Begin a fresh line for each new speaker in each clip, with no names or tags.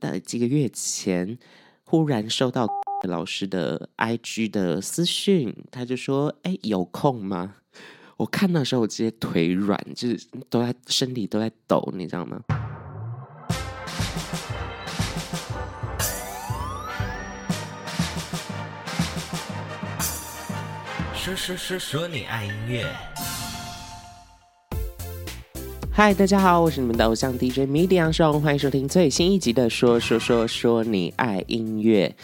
但，几个月前忽然收到老师的 IG 的私讯，他就说：“哎，有空吗？”我看的时候，我直接腿软，就是都在身体都在抖，你知道吗？说说说说你爱音乐。嗨，大家好，我是你们的偶像 DJ 米迪杨双，欢迎收听最新一集的说说说说你爱音乐。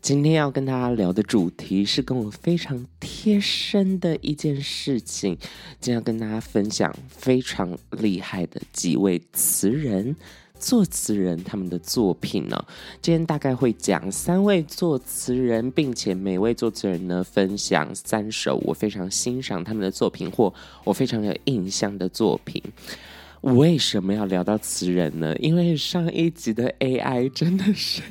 今天要跟大家聊的主题是跟我非常贴身的一件事情，今天要跟大家分享非常厉害的几位词人、作词人他们的作品呢。今天大概会讲三位作词人，并且每位作词人呢分享三首我非常欣赏他们的作品或我非常有印象的作品。为什么要聊到词人呢？因为上一集的 AI 真的是。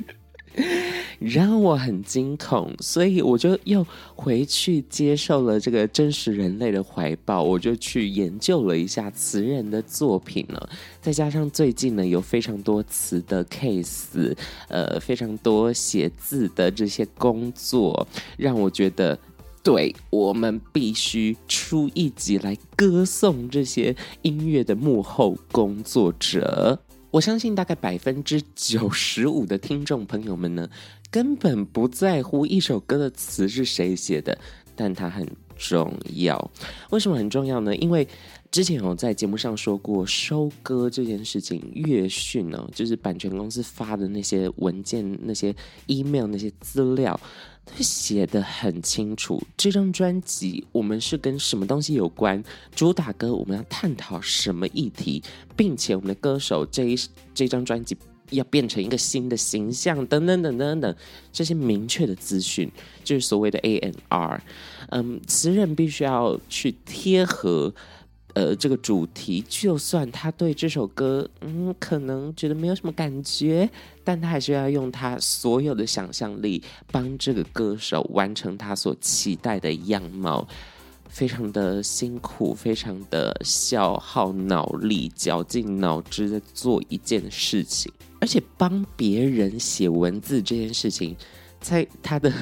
让我很惊恐，所以我就又回去接受了这个真实人类的怀抱，我就去研究了一下词人的作品了。再加上最近呢，有非常多词的 case，呃，非常多写字的这些工作，让我觉得，对，我们必须出一集来歌颂这些音乐的幕后工作者。我相信大概百分之九十五的听众朋友们呢，根本不在乎一首歌的词是谁写的，但它很重要。为什么很重要呢？因为之前有在节目上说过，收歌这件事情，乐讯呢，就是版权公司发的那些文件、那些 email、那些资料。他写得很清楚，这张专辑我们是跟什么东西有关？主打歌我们要探讨什么议题，并且我们的歌手这一这张专辑要变成一个新的形象，等等等等等，这些明确的资讯就是所谓的 A N R。嗯，词人必须要去贴合。呃，这个主题，就算他对这首歌，嗯，可能觉得没有什么感觉，但他还是要用他所有的想象力，帮这个歌手完成他所期待的样貌，非常的辛苦，非常的消耗脑力，绞尽脑汁在做一件事情，而且帮别人写文字这件事情，在他的。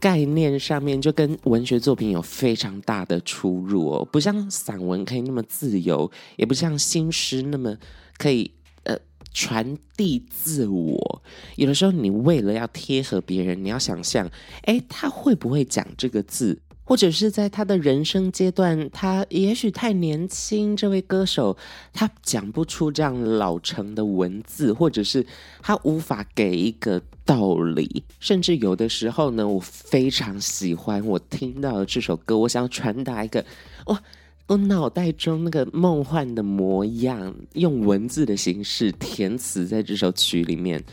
概念上面就跟文学作品有非常大的出入哦，不像散文可以那么自由，也不像新诗那么可以呃传递自我。有的时候你为了要贴合别人，你要想象，哎，他会不会讲这个字？或者是在他的人生阶段，他也许太年轻，这位歌手他讲不出这样老成的文字，或者是他无法给一个道理，甚至有的时候呢，我非常喜欢我听到的这首歌，我想要传达一个哇，我脑袋中那个梦幻的模样，用文字的形式填词在这首曲里面，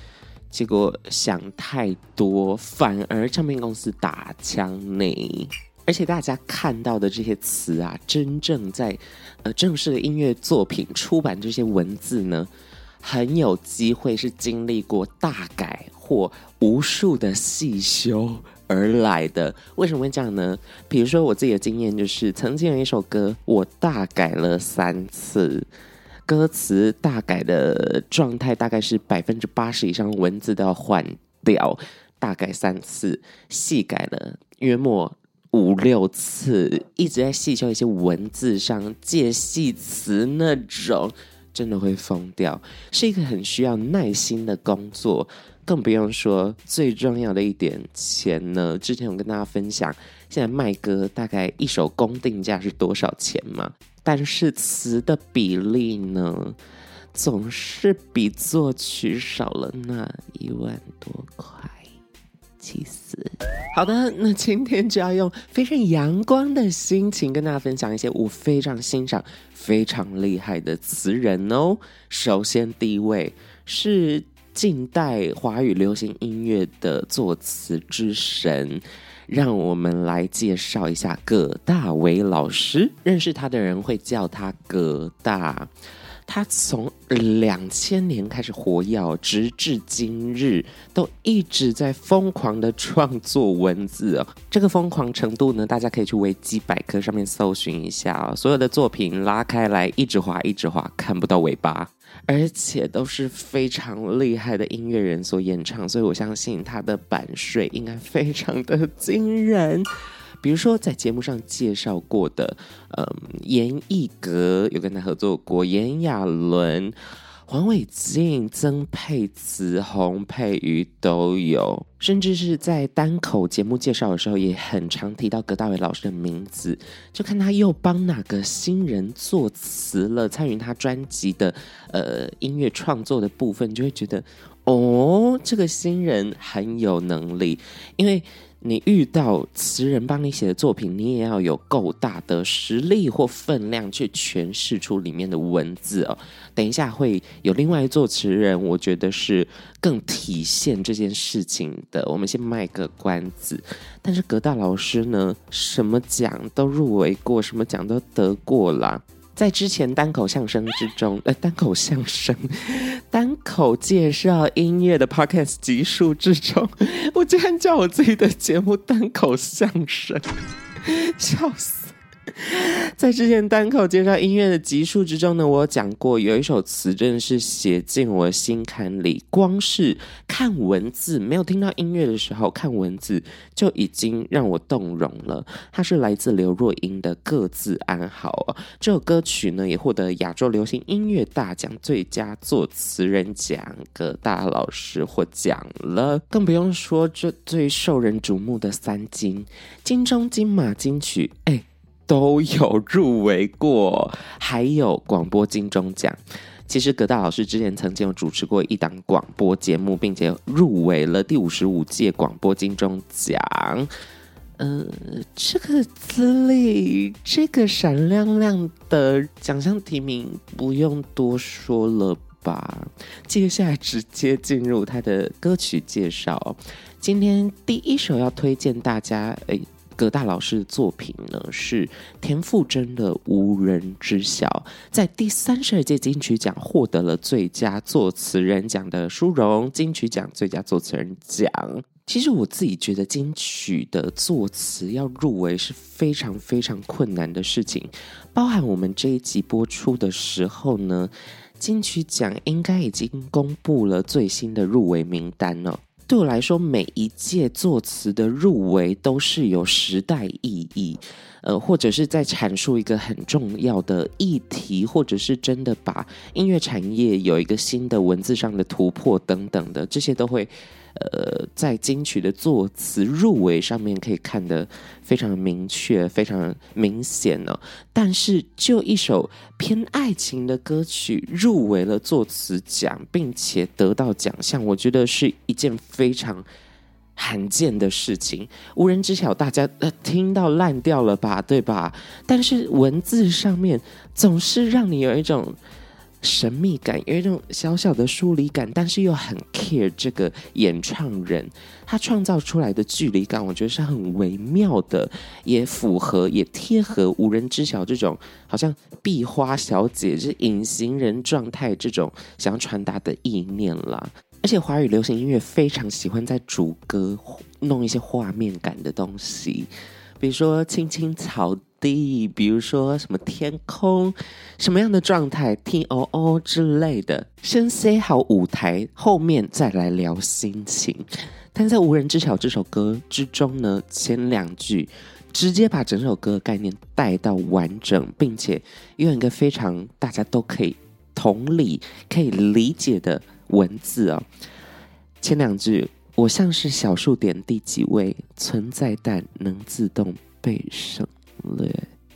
结果想太多，反而唱片公司打枪呢。而且大家看到的这些词啊，真正在呃正式的音乐作品出版这些文字呢，很有机会是经历过大改或无数的细修而来的。为什么会这样呢？比如说我自己的经验就是，曾经有一首歌，我大改了三次，歌词大改的状态大概是百分之八十以上文字都要换掉，大改三次，细改了约莫。五六次一直在细修一些文字上介系词那种，真的会疯掉，是一个很需要耐心的工作，更不用说最重要的一点，钱呢？之前我跟大家分享，现在卖歌大概一首工定价是多少钱嘛？但是词的比例呢，总是比作曲少了那一万多块。气死！好的，那今天就要用非常阳光的心情跟大家分享一些我非常欣赏、非常厉害的词人哦。首先，第一位是近代华语流行音乐的作词之神，让我们来介绍一下葛大为老师。认识他的人会叫他葛大。他从两千年开始活跃，直至今日都一直在疯狂的创作文字哦。这个疯狂程度呢，大家可以去维基百科上面搜寻一下哦。所有的作品拉开来，一直滑，一直滑，看不到尾巴。而且都是非常厉害的音乐人所演唱，所以我相信他的版税应该非常的惊人。比如说在节目上介绍过的，嗯，严艺格有跟他合作过，炎亚纶。黄伟晋、曾沛慈、洪佩瑜都有，甚至是在单口节目介绍的时候，也很常提到葛大为老师的名字。就看他又帮哪个新人作词了，参与他专辑的呃音乐创作的部分，就会觉得哦，这个新人很有能力，因为。你遇到词人帮你写的作品，你也要有够大的实力或分量去诠释出里面的文字哦。等一下会有另外一作词人，我觉得是更体现这件事情的。我们先卖个关子。但是葛大老师呢，什么奖都入围过，什么奖都得过啦。在之前单口相声之中，呃，单口相声、单口介绍音乐的 podcast 集数之中，我竟然叫我自己的节目单口相声，笑死。在之前单口介绍音乐的集数之中呢，我有讲过有一首词真的是写进我心坎里，光是看文字，没有听到音乐的时候，看文字就已经让我动容了。它是来自刘若英的《各自安好》，这首歌曲呢也获得亚洲流行音乐大奖最佳作词人奖，葛大老师获奖了。更不用说这最受人瞩目的三金，金钟、金马、金曲，哎。都有入围过，还有广播金钟奖。其实葛大老师之前曾经有主持过一档广播节目，并且入围了第五十五届广播金钟奖。呃，这个资历，这个闪亮亮的奖项提名，不用多说了吧？接下来直接进入他的歌曲介绍。今天第一首要推荐大家，诶。葛大老师的作品呢，是田馥甄的《无人知晓》，在第三十二届金曲奖获得了最佳作词人奖的殊荣，金曲奖最佳作词人奖。其实我自己觉得金曲的作词要入围是非常非常困难的事情，包含我们这一集播出的时候呢，金曲奖应该已经公布了最新的入围名单了。对我来说，每一届作词的入围都是有时代意义，呃，或者是在阐述一个很重要的议题，或者是真的把音乐产业有一个新的文字上的突破等等的，这些都会。呃，在金曲的作词入围上面可以看得非常明确、非常明显呢、但是，就一首偏爱情的歌曲入围了作词奖，并且得到奖项，我觉得是一件非常罕见的事情。无人知晓，大家呃听到烂掉了吧，对吧？但是文字上面总是让你有一种。神秘感，有一种小小的疏离感，但是又很 care 这个演唱人，他创造出来的距离感，我觉得是很微妙的，也符合，也贴合无人知晓这种好像壁花小姐，是隐形人状态这种想要传达的意念啦。而且华语流行音乐非常喜欢在主歌弄一些画面感的东西，比如说青青草。地比如说什么天空，什么样的状态，T O O 之类的，先塞好舞台，后面再来聊心情。但在无人知晓这首歌之中呢，前两句直接把整首歌的概念带到完整，并且用一个非常大家都可以同理、可以理解的文字哦。前两句，我像是小数点第几位，存在但能自动被省。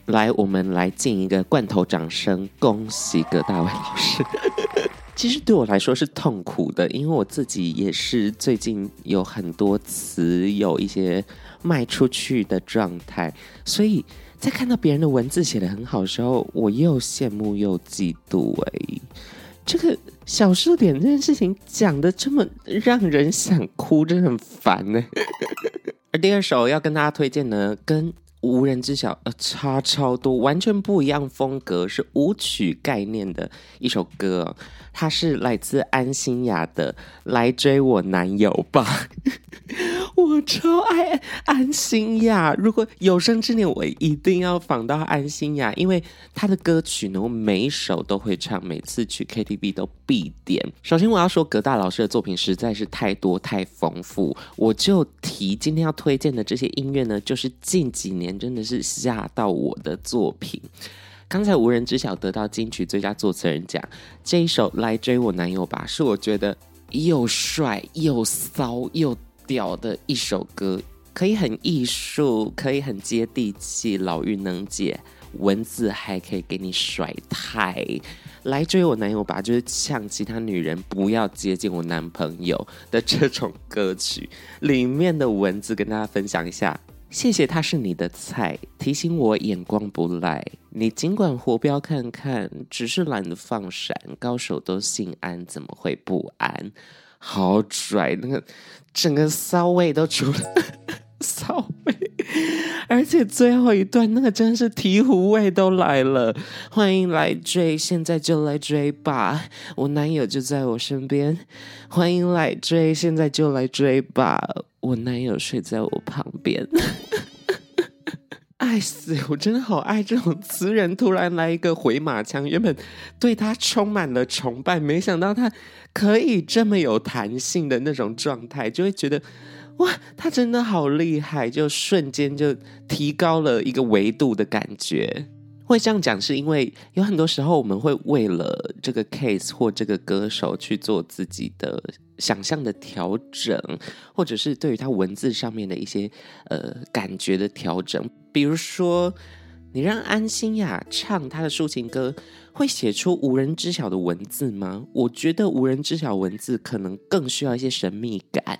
来，我们来进一个罐头掌声，恭喜葛大为老师。其实对我来说是痛苦的，因为我自己也是最近有很多词有一些卖出去的状态，所以在看到别人的文字写得很好的时候，我又羡慕又嫉妒。哎，这个小数点这件事情讲的这么让人想哭，真的很烦呢。而第二首要跟大家推荐呢，跟无人知晓，呃，差超多，完全不一样风格，是舞曲概念的一首歌。他是来自安心亚的《来追我男友吧》。我超爱安心亚，如果有生之年，我一定要访到安心亚，因为他的歌曲呢，我每一首都会唱，每次去 KTV 都必点。首先，我要说葛大老师的作品实在是太多太丰富，我就提今天要推荐的这些音乐呢，就是近几年真的是吓到我的作品。刚才无人知晓得到金曲最佳作词人奖，这一首《来追我男友吧》是我觉得又帅又骚又屌的一首歌，可以很艺术，可以很接地气，老妪能解，文字还可以给你甩太。来追我男友吧，就是呛其他女人不要接近我男朋友的这种歌曲，里面的文字跟大家分享一下。谢谢他是你的菜，提醒我眼光不赖。你尽管活标看看，只是懒得放闪。高手都心安，怎么会不安？好拽，那个整个骚味都出了，骚味。而且最后一段那个真是醍醐味都来了。欢迎来追，现在就来追吧，我男友就在我身边。欢迎来追，现在就来追吧。我男友睡在我旁边，爱死！我真的好爱这种词人突然来一个回马枪，原本对他充满了崇拜，没想到他可以这么有弹性的那种状态，就会觉得哇，他真的好厉害，就瞬间就提高了一个维度的感觉。会这样讲，是因为有很多时候我们会为了这个 case 或这个歌手去做自己的想象的调整，或者是对于他文字上面的一些呃感觉的调整。比如说，你让安心亚唱他的抒情歌，会写出无人知晓的文字吗？我觉得无人知晓文字可能更需要一些神秘感。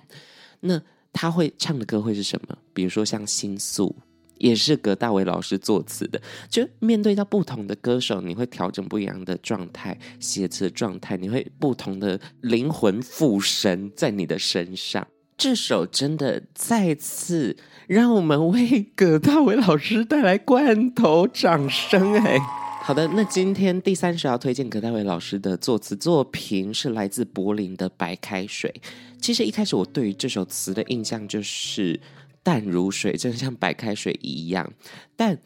那他会唱的歌会是什么？比如说像心诉。也是葛大为老师作词的，就面对到不同的歌手，你会调整不一样的状态，写词的状态，你会不同的灵魂附身在你的身上。这首真的再次让我们为葛大为老师带来罐头掌声哎！好的，那今天第三首要推荐葛大为老师的作词作品是来自柏林的《白开水》。其实一开始我对于这首词的印象就是。淡如水，就像白开水一样，但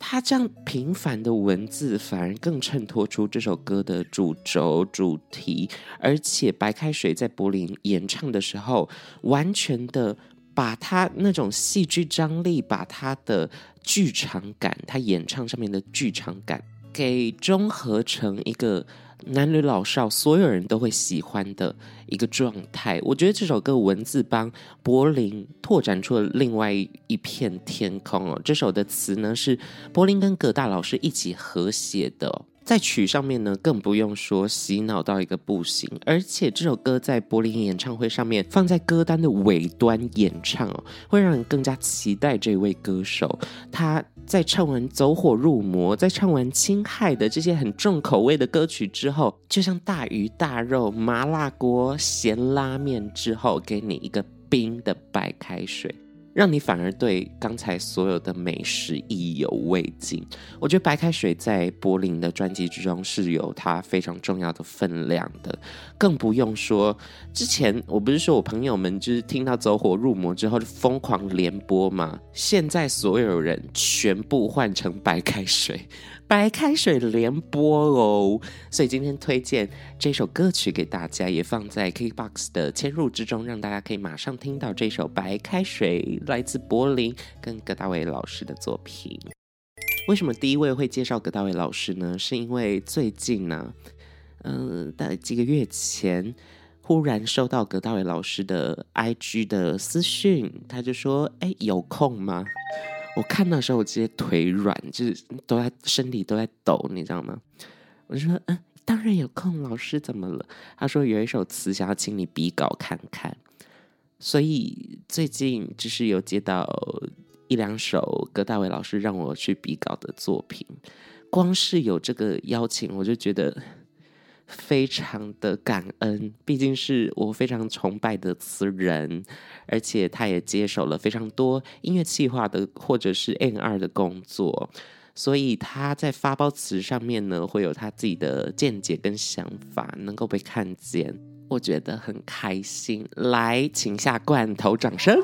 他这样平凡的文字反而更衬托出这首歌的主轴主题。而且白开水在柏林演唱的时候，完全的把他那种戏剧张力，把他的剧场感，他演唱上面的剧场感，给综合成一个。男女老少，所有人都会喜欢的一个状态。我觉得这首歌文字帮柏林拓展出了另外一片天空哦。这首的词呢是柏林跟葛大老师一起合写的，在曲上面呢更不用说洗脑到一个不行。而且这首歌在柏林演唱会上面放在歌单的尾端演唱哦，会让人更加期待这位歌手他。在唱完《走火入魔》，在唱完《侵害》的这些很重口味的歌曲之后，就像大鱼大肉、麻辣锅、咸拉面之后，给你一个冰的白开水。让你反而对刚才所有的美食意犹未尽。我觉得白开水在柏林的专辑之中是有它非常重要的分量的，更不用说之前我不是说我朋友们就是听到走火入魔之后就疯狂连播嘛？现在所有人全部换成白开水。白开水连播哦，所以今天推荐这首歌曲给大家，也放在 K box 的嵌入之中，让大家可以马上听到这首《白开水》，来自柏林跟葛大为老师的作品。为什么第一位会介绍葛大为老师呢？是因为最近呢，嗯、呃，在几个月前，忽然收到葛大为老师的 IG 的私讯，他就说：“哎，有空吗？”我看的时候，我直接腿软，就是都在身体都在抖，你知道吗？我就说，嗯，当然有空。老师怎么了？他说有一首词想要请你比稿看看，所以最近就是有接到一两首葛大伟老师让我去比稿的作品，光是有这个邀请，我就觉得。非常的感恩，毕竟是我非常崇拜的词人，而且他也接手了非常多音乐企划的或者是 A&R 的工作，所以他在发包词上面呢，会有他自己的见解跟想法，能够被看见，我觉得很开心。来，请下罐头掌声。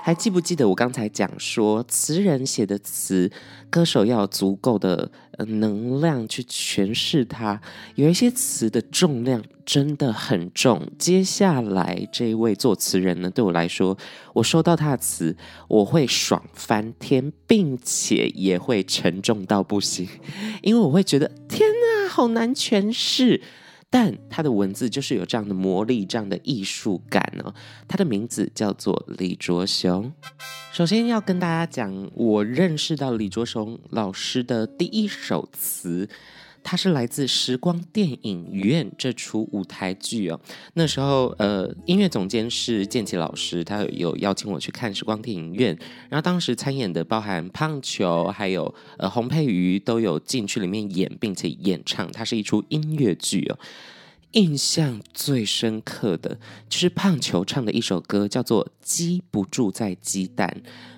还记不记得我刚才讲说，词人写的词，歌手要有足够的呃能量去诠释它。有一些词的重量真的很重。接下来这一位作词人呢，对我来说，我收到他的词，我会爽翻天，并且也会沉重到不行，因为我会觉得天哪，好难诠释。但他的文字就是有这样的魔力，这样的艺术感哦。他的名字叫做李卓雄。首先要跟大家讲，我认识到李卓雄老师的第一首词。它是来自《时光电影院》这出舞台剧哦。那时候，呃，音乐总监是建奇老师，他有邀请我去看《时光电影院》，然后当时参演的包含胖球，还有呃洪佩瑜都有进去里面演，并且演唱。它是一出音乐剧哦。印象最深刻的就是胖球唱的一首歌，叫做《鸡不住在鸡蛋》。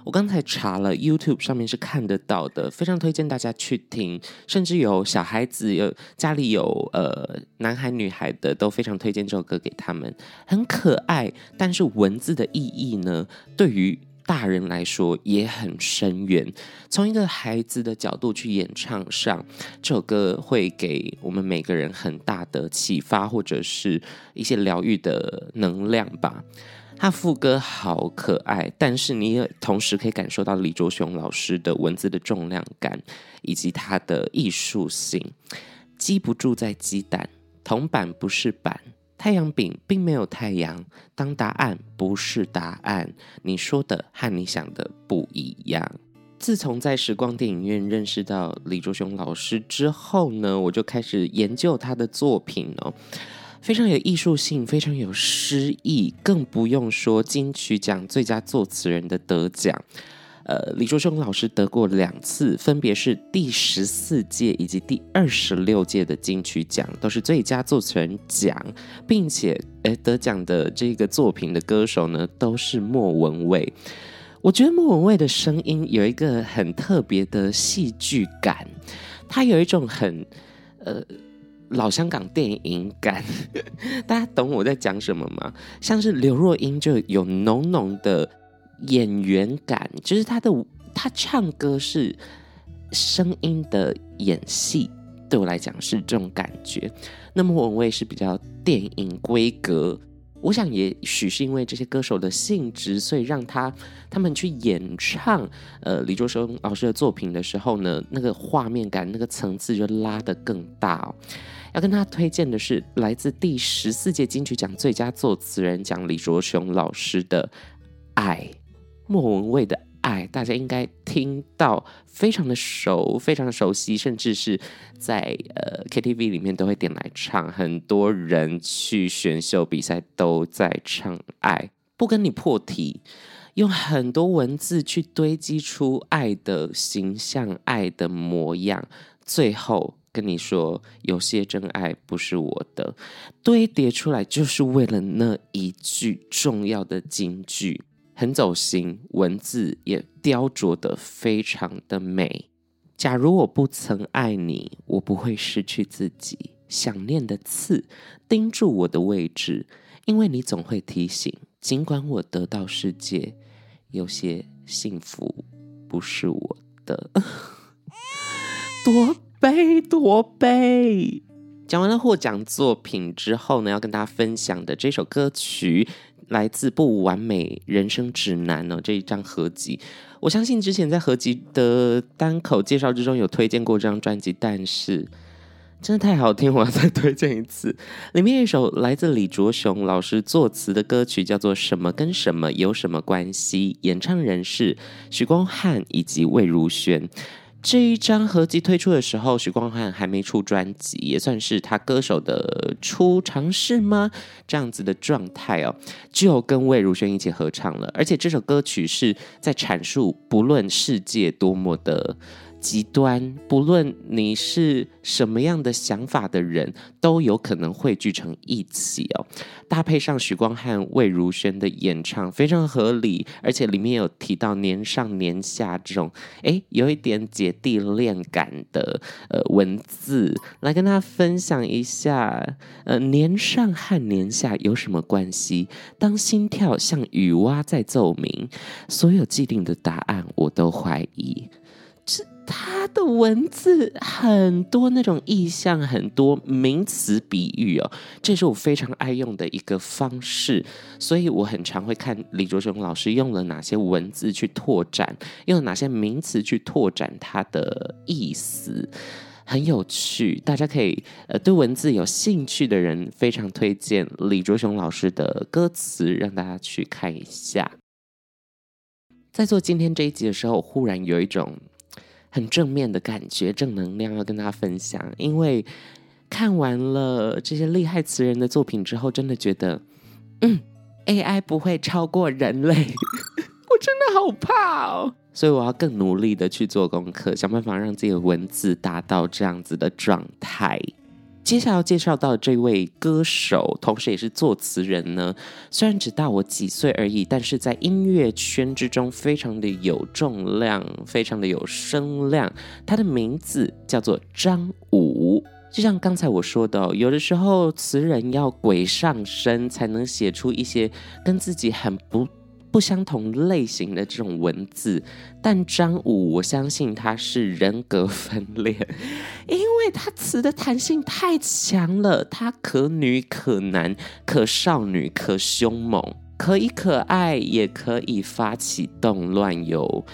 我刚才查了 YouTube 上面是看得到的，非常推荐大家去听。甚至有小孩子有家里有呃男孩女孩的，都非常推荐这首歌给他们，很可爱。但是文字的意义呢，对于大人来说也很深远。从一个孩子的角度去演唱上这首歌，会给我们每个人很大的启发，或者是一些疗愈的能量吧。他副歌好可爱，但是你也同时可以感受到李卓雄老师的文字的重量感以及他的艺术性。鸡不住在鸡蛋，铜板不是板。太阳饼并没有太阳，当答案不是答案，你说的和你想的不一样。自从在时光电影院认识到李卓雄老师之后呢，我就开始研究他的作品哦，非常有艺术性，非常有诗意，更不用说金曲奖最佳作词人的得奖。呃，李卓雄老师得过两次，分别是第十四届以及第二十六届的金曲奖，都是最佳作词人奖，并且，诶，得奖的这个作品的歌手呢，都是莫文蔚。我觉得莫文蔚的声音有一个很特别的戏剧感，它有一种很呃老香港电影感，大家懂我在讲什么吗？像是刘若英就有浓浓的。演员感就是他的，他唱歌是声音的演戏，对我来讲是这种感觉。那么莫文蔚是比较电影规格，我想也许是因为这些歌手的性质，所以让他他们去演唱呃李卓雄老师的作品的时候呢，那个画面感、那个层次就拉得更大哦。要跟他推荐的是来自第十四届金曲奖最佳作词人奖李卓雄老师的《爱》。莫文蔚的爱，大家应该听到非常的熟，非常的熟悉，甚至是在呃 KTV 里面都会点来唱。很多人去选秀比赛都在唱爱，不跟你破题，用很多文字去堆积出爱的形象、爱的模样，最后跟你说，有些真爱不是我的，堆叠出来就是为了那一句重要的金句。很走心，文字也雕琢得非常的美。假如我不曾爱你，我不会失去自己。想念的刺钉住我的位置，因为你总会提醒。尽管我得到世界，有些幸福不是我的。多悲多悲。讲完了获奖作品之后呢，要跟大家分享的这首歌曲。来自不完美人生指南呢，这一张合集，我相信之前在合集的单口介绍之中有推荐过这张专辑，但是真的太好听，我要再推荐一次。里面一首来自李卓雄老师作词的歌曲，叫做《什么跟什么有什么关系》，演唱人是许光汉以及魏如萱。这一张合集推出的时候，许光汉还没出专辑，也算是他歌手的初尝试吗？这样子的状态哦，就跟魏如萱一起合唱了。而且这首歌曲是在阐述，不论世界多么的极端，不论你是什么样的想法的人，都有可能汇聚成一起哦。搭配上许光汉、魏如萱的演唱，非常合理，而且里面有提到年上年下这种，诶，有一点姐弟恋感的呃文字，来跟大家分享一下。呃，年上和年下有什么关系？当心跳像雨蛙在奏鸣，所有既定的答案我都怀疑。他的文字很多那种意象，很多名词比喻哦，这是我非常爱用的一个方式，所以我很常会看李卓雄老师用了哪些文字去拓展，用了哪些名词去拓展他的意思，很有趣。大家可以呃对文字有兴趣的人，非常推荐李卓雄老师的歌词，让大家去看一下。在做今天这一集的时候，忽然有一种。很正面的感觉，正能量要跟大家分享。因为看完了这些厉害词人的作品之后，真的觉得，嗯，AI 不会超过人类，我真的好怕哦。所以我要更努力的去做功课，想办法让自己的文字达到这样子的状态。接下来要介绍到这位歌手，同时也是作词人呢。虽然只大我几岁而已，但是在音乐圈之中非常的有重量，非常的有声量。他的名字叫做张武。就像刚才我说的，有的时候词人要鬼上身，才能写出一些跟自己很不。不相同类型的这种文字，但张武，我相信他是人格分裂，因为他词的弹性太强了，他可女可男，可少女可凶猛，可以可爱，也可以发起动乱哟。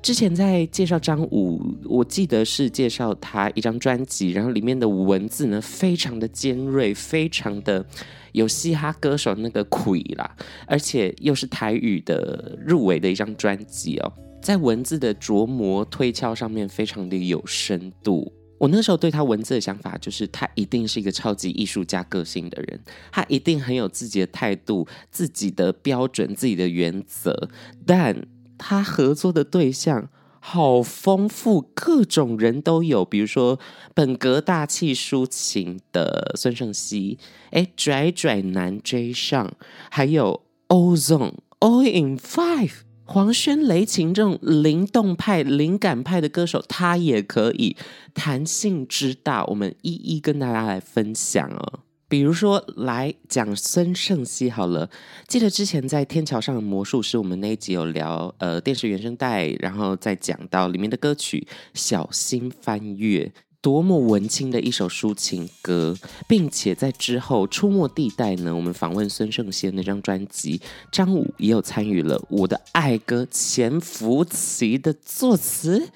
之前在介绍张武，我记得是介绍他一张专辑，然后里面的文字呢，非常的尖锐，非常的。有嘻哈歌手那个魁啦，而且又是台语的入围的一张专辑哦，在文字的琢磨推敲上面非常的有深度。我那时候对他文字的想法就是，他一定是一个超级艺术家个性的人，他一定很有自己的态度、自己的标准、自己的原则，但他合作的对象。好丰富，各种人都有，比如说本格大气抒情的孙盛希，哎，拽拽男 J 上，还有 Ozone All in Five，黄轩雷擎这种灵动派、灵感派的歌手，他也可以，弹性之大，我们一一跟大家来分享哦。比如说，来讲孙盛希好了。记得之前在《天桥上的魔术师》，我们那一集有聊呃电视原声带，然后再讲到里面的歌曲《小心翻越》，多么文青的一首抒情歌，并且在之后《出没地带》呢，我们访问孙盛希的那张专辑，张武也有参与了《我的爱歌》潜伏期的作词。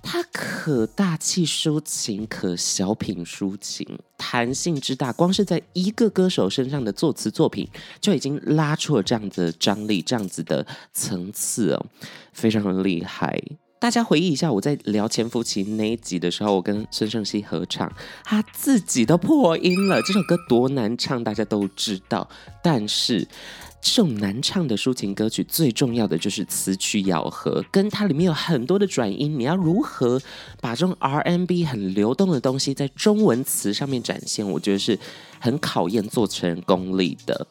他可大气抒情，可小品抒情，弹性之大，光是在一个歌手身上的作词作品，就已经拉出了这样子的张力，这样子的层次哦，非常的厉害。大家回忆一下，我在聊潜伏期那一集的时候，我跟孙盛希合唱，他自己都破音了。这首歌多难唱，大家都知道，但是。这种难唱的抒情歌曲，最重要的就是词曲咬合，跟它里面有很多的转音，你要如何把这种 R&B 很流动的东西在中文词上面展现？我觉得是很考验做词人功力的。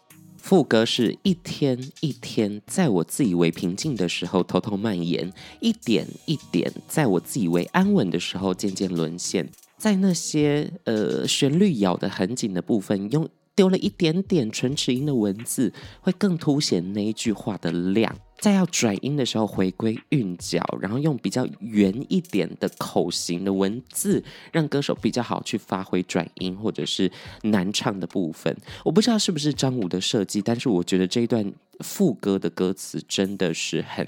副歌是一天一天，在我自以为平静的时候偷偷蔓延，一点一点，在我自以为安稳的时候渐渐沦陷，在那些呃旋律咬得很紧的部分用。丢了一点点唇齿音的文字，会更凸显那一句话的亮。在要转音的时候，回归韵脚，然后用比较圆一点的口型的文字，让歌手比较好去发挥转音或者是难唱的部分。我不知道是不是张武的设计，但是我觉得这一段副歌的歌词真的是很。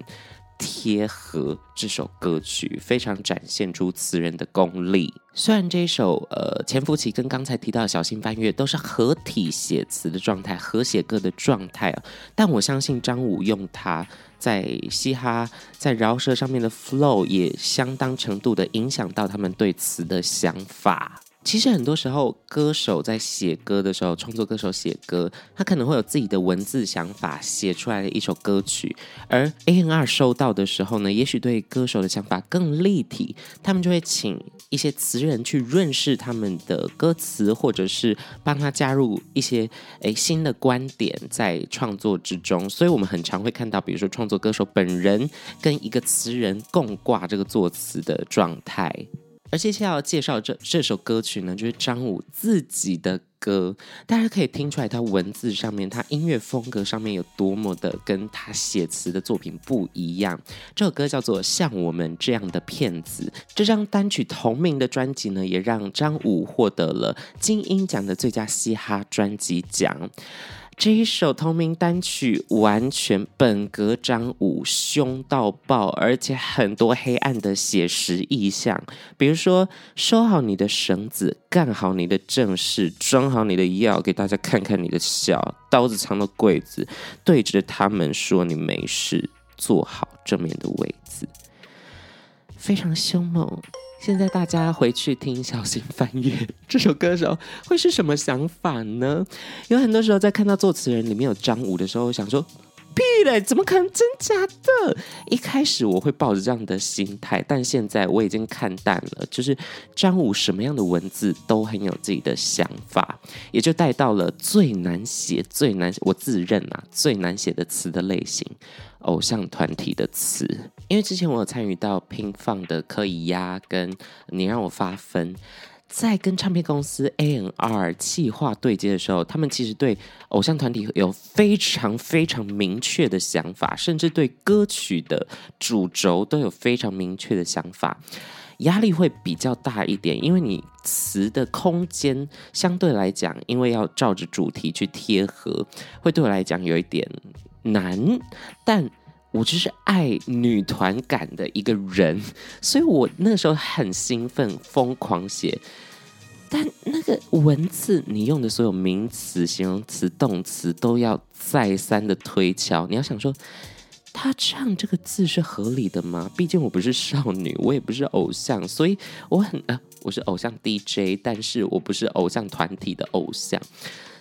贴合这首歌曲，非常展现出词人的功力。虽然这首呃潜伏期跟刚才提到的小心翻阅都是合体写词的状态，合写歌的状态啊，但我相信张武用他在嘻哈在饶舌上面的 flow 也相当程度的影响到他们对词的想法。其实很多时候，歌手在写歌的时候，创作歌手写歌，他可能会有自己的文字想法，写出来的一首歌曲。而 A N R 收到的时候呢，也许对歌手的想法更立体，他们就会请一些词人去润饰他们的歌词，或者是帮他加入一些诶新的观点在创作之中。所以我们很常会看到，比如说创作歌手本人跟一个词人共挂这个作词的状态。而接下来要介绍这这首歌曲呢，就是张武自己的歌，大家可以听出来，他文字上面，他音乐风格上面有多么的跟他写词的作品不一样。这首歌叫做《像我们这样的骗子》，这张单曲同名的专辑呢，也让张武获得了金音奖的最佳嘻哈专辑奖。这一首同名单曲完全本格张武凶到爆，而且很多黑暗的写实意象，比如说收好你的绳子，干好你的正事，装好你的药，给大家看看你的笑，刀子藏到柜子，对着他们说你没事，坐好正面的位置，非常凶猛。现在大家回去听，小心翻阅这首歌的时候会是什么想法呢？有很多时候在看到作词人里面有张武的时候，想说屁嘞，怎么可能？真假的？一开始我会抱着这样的心态，但现在我已经看淡了。就是张武什么样的文字都很有自己的想法，也就带到了最难写、最难我自认啊最难写的词的类型。偶像团体的词，因为之前我有参与到拼放的可以压，跟你让我发分，在跟唱片公司 A&R 企划对接的时候，他们其实对偶像团体有非常非常明确的想法，甚至对歌曲的主轴都有非常明确的想法，压力会比较大一点，因为你词的空间相对来讲，因为要照着主题去贴合，会对我来讲有一点。难，但我就是爱女团感的一个人，所以我那时候很兴奋，疯狂写。但那个文字，你用的所有名词、形容词、动词都要再三的推敲。你要想说，他唱这个字是合理的吗？毕竟我不是少女，我也不是偶像，所以我很啊，我是偶像 DJ，但是我不是偶像团体的偶像。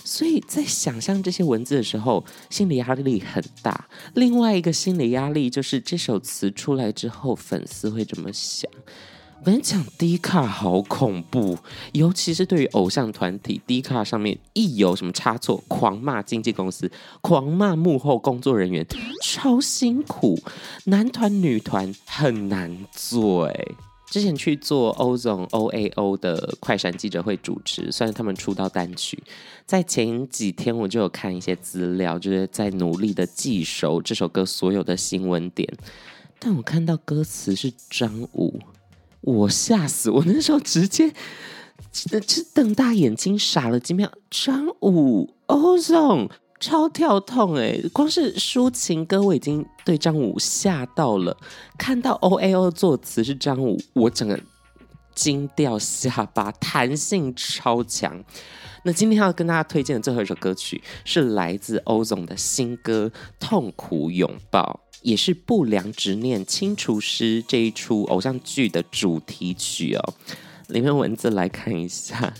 所以在想象这些文字的时候，心理压力很大。另外一个心理压力就是这首词出来之后，粉丝会怎么想？我跟你讲，Dcard 好恐怖，尤其是对于偶像团体，Dcard 上面一有什么差错，狂骂经纪公司，狂骂幕后工作人员，超辛苦。男团、女团很难做，哎。之前去做欧总 O A O 的快闪记者会主持，算是他们出道单曲。在前几天我就有看一些资料，就是在努力的记熟这首歌所有的新闻点。但我看到歌词是张武，我吓死！我那时候直接就瞪大眼睛傻了几秒。张武欧总。超跳痛哎！光是抒情歌我已经对张武吓到了，看到 O A O 作词是张武，我整个惊掉下巴，弹性超强。那今天要跟大家推荐的最后一首歌曲是来自欧总的新歌《痛苦拥抱》，也是《不良执念清除师》这一出偶像剧的主题曲哦。里面文字来看一下。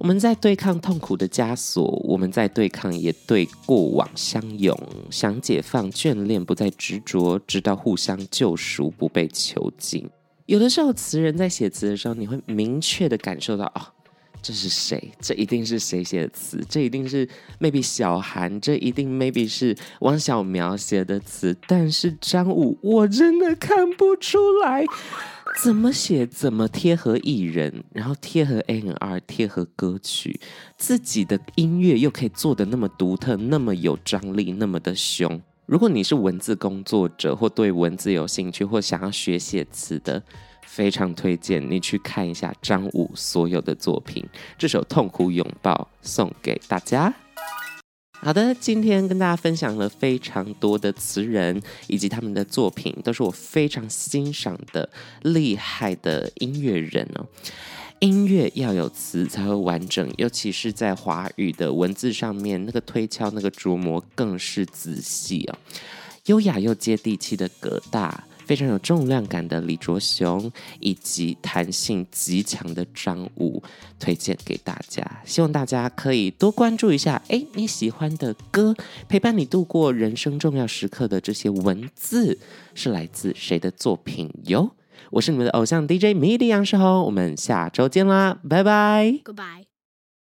我们在对抗痛苦的枷锁，我们在对抗，也对过往相拥，想解放眷恋，不再执着，直到互相救赎，不被囚禁。有的时候，词人在写词的时候，你会明确的感受到，哦，这是谁？这一定是谁写的词？这一定是 maybe 小韩，这一定 maybe 是汪小苗写的词。但是张武，我真的看不出来。怎么写怎么贴合艺人，然后贴合 A&R，贴合歌曲，自己的音乐又可以做得那么独特，那么有张力，那么的凶。如果你是文字工作者，或对文字有兴趣，或想要学写词的，非常推荐你去看一下张武所有的作品。这首《痛苦拥抱》送给大家。好的，今天跟大家分享了非常多的词人以及他们的作品，都是我非常欣赏的厉害的音乐人哦。音乐要有词才会完整，尤其是在华语的文字上面，那个推敲、那个琢磨更是仔细哦。优雅又接地气的葛大。非常有重量感的李卓雄，以及弹性极强的张武，推荐给大家。希望大家可以多关注一下，哎，你喜欢的歌，陪伴你度过人生重要时刻的这些文字，是来自谁的作品哟？我是你们的偶像 DJ MIDI 杨世宏，我们下周见啦，拜拜，Goodbye。